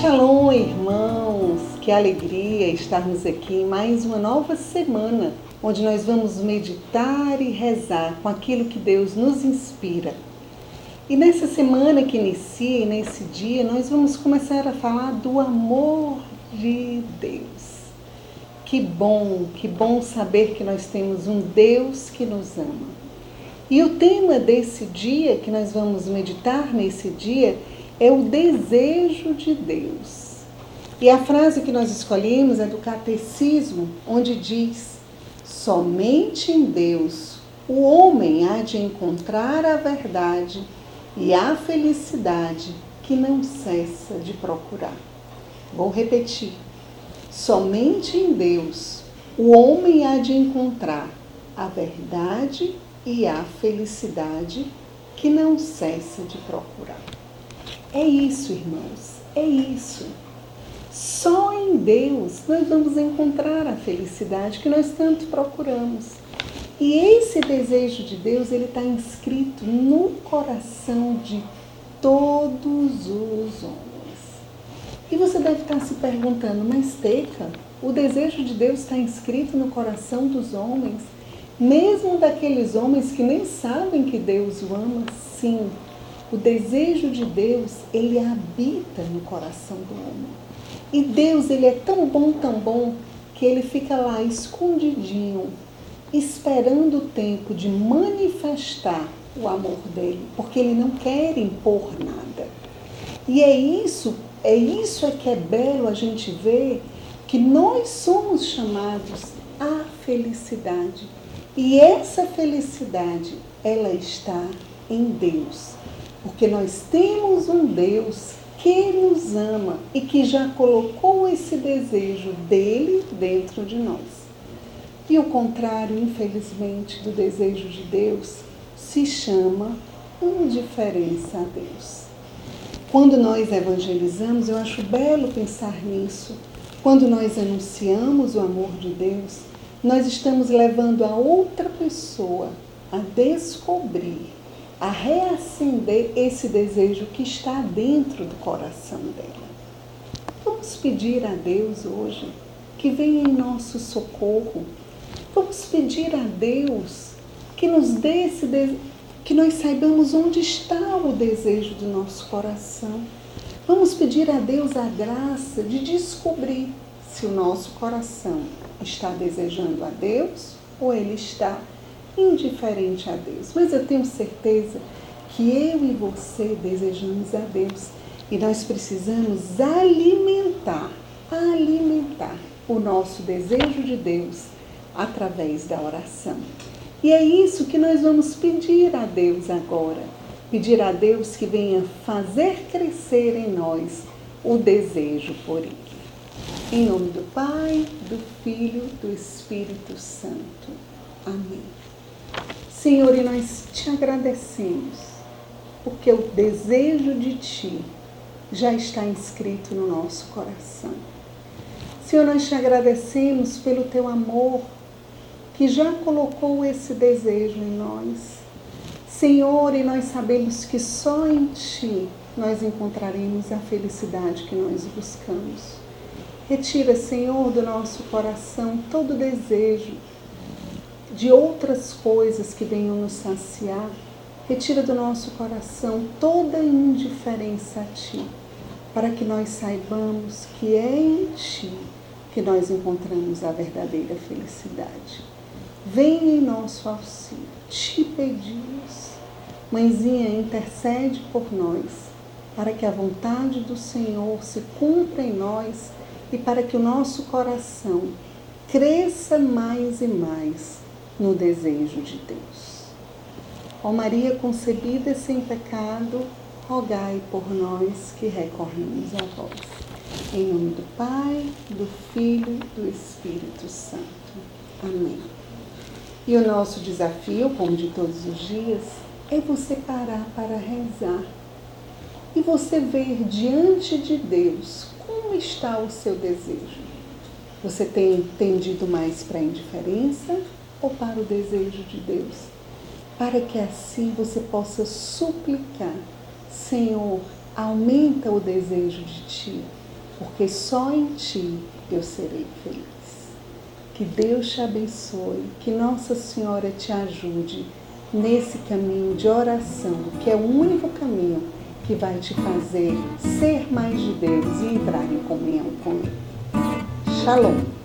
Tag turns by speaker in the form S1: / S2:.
S1: Shalom, irmãos! Que alegria estarmos aqui em mais uma nova semana, onde nós vamos meditar e rezar com aquilo que Deus nos inspira. E nessa semana que inicia, e nesse dia, nós vamos começar a falar do amor de Deus. Que bom, que bom saber que nós temos um Deus que nos ama. E o tema desse dia, que nós vamos meditar nesse dia, é o desejo de Deus. E a frase que nós escolhemos é do Catecismo, onde diz: Somente em Deus o homem há de encontrar a verdade e a felicidade que não cessa de procurar. Vou repetir. Somente em Deus o homem há de encontrar a verdade e a felicidade que não cessa de procurar. É isso, irmãos, é isso. Só em Deus nós vamos encontrar a felicidade que nós tanto procuramos. E esse desejo de Deus, ele está inscrito no coração de todos os homens. E você deve estar se perguntando, mas Teca, o desejo de Deus está inscrito no coração dos homens? mesmo daqueles homens que nem sabem que Deus o ama, sim. O desejo de Deus, ele habita no coração do homem. E Deus, ele é tão bom, tão bom, que ele fica lá escondidinho, esperando o tempo de manifestar o amor dele, porque ele não quer impor nada. E é isso, é isso é que é belo a gente ver que nós somos chamados à felicidade e essa felicidade, ela está em Deus. Porque nós temos um Deus que nos ama e que já colocou esse desejo dele dentro de nós. E o contrário, infelizmente, do desejo de Deus se chama indiferença a Deus. Quando nós evangelizamos, eu acho belo pensar nisso. Quando nós anunciamos o amor de Deus, nós estamos levando a outra pessoa a descobrir, a reacender esse desejo que está dentro do coração dela. Vamos pedir a Deus hoje que venha em nosso socorro. Vamos pedir a Deus que nos dê esse de... que nós saibamos onde está o desejo do nosso coração. Vamos pedir a Deus a graça de descobrir se o nosso coração está desejando a Deus ou ele está indiferente a Deus. Mas eu tenho certeza que eu e você desejamos a Deus e nós precisamos alimentar, alimentar o nosso desejo de Deus através da oração. E é isso que nós vamos pedir a Deus agora. Pedir a Deus que venha fazer crescer em nós o desejo por Ele. Em nome do Pai, do Filho, do Espírito Santo. Amém. Senhor, e nós te agradecemos, porque o desejo de Ti já está inscrito no nosso coração. Senhor, nós te agradecemos pelo Teu amor, que já colocou esse desejo em nós. Senhor, e nós sabemos que só em Ti nós encontraremos a felicidade que nós buscamos. Retira, Senhor, do nosso coração todo desejo de outras coisas que venham nos saciar. Retira do nosso coração toda indiferença a Ti, para que nós saibamos que é em Ti que nós encontramos a verdadeira felicidade. Venha em nosso auxílio, te pedimos. Mãezinha, intercede por nós, para que a vontade do Senhor se cumpra em nós e para que o nosso coração cresça mais e mais no desejo de Deus. Ó Maria concebida sem pecado, rogai por nós que recorremos a vós. Em nome do Pai, do Filho e do Espírito Santo. Amém. E o nosso desafio, como de todos os dias, é você parar para rezar e você ver diante de Deus como está o seu desejo? Você tem tendido mais para a indiferença ou para o desejo de Deus? Para que assim você possa suplicar, Senhor, aumenta o desejo de Ti, porque só em Ti eu serei feliz. Que Deus te abençoe, que Nossa Senhora te ajude nesse caminho de oração, que é o único caminho que vai te fazer ser mais de Deus e entrar em comunhão com Ele. Shalom!